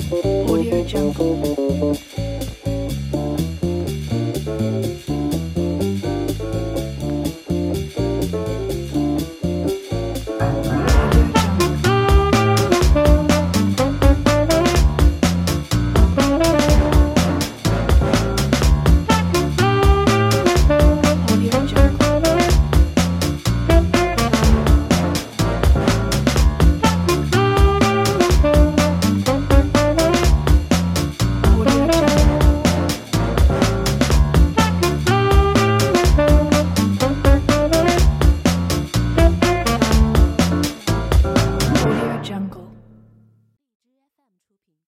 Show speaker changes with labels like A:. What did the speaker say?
A: Thank you.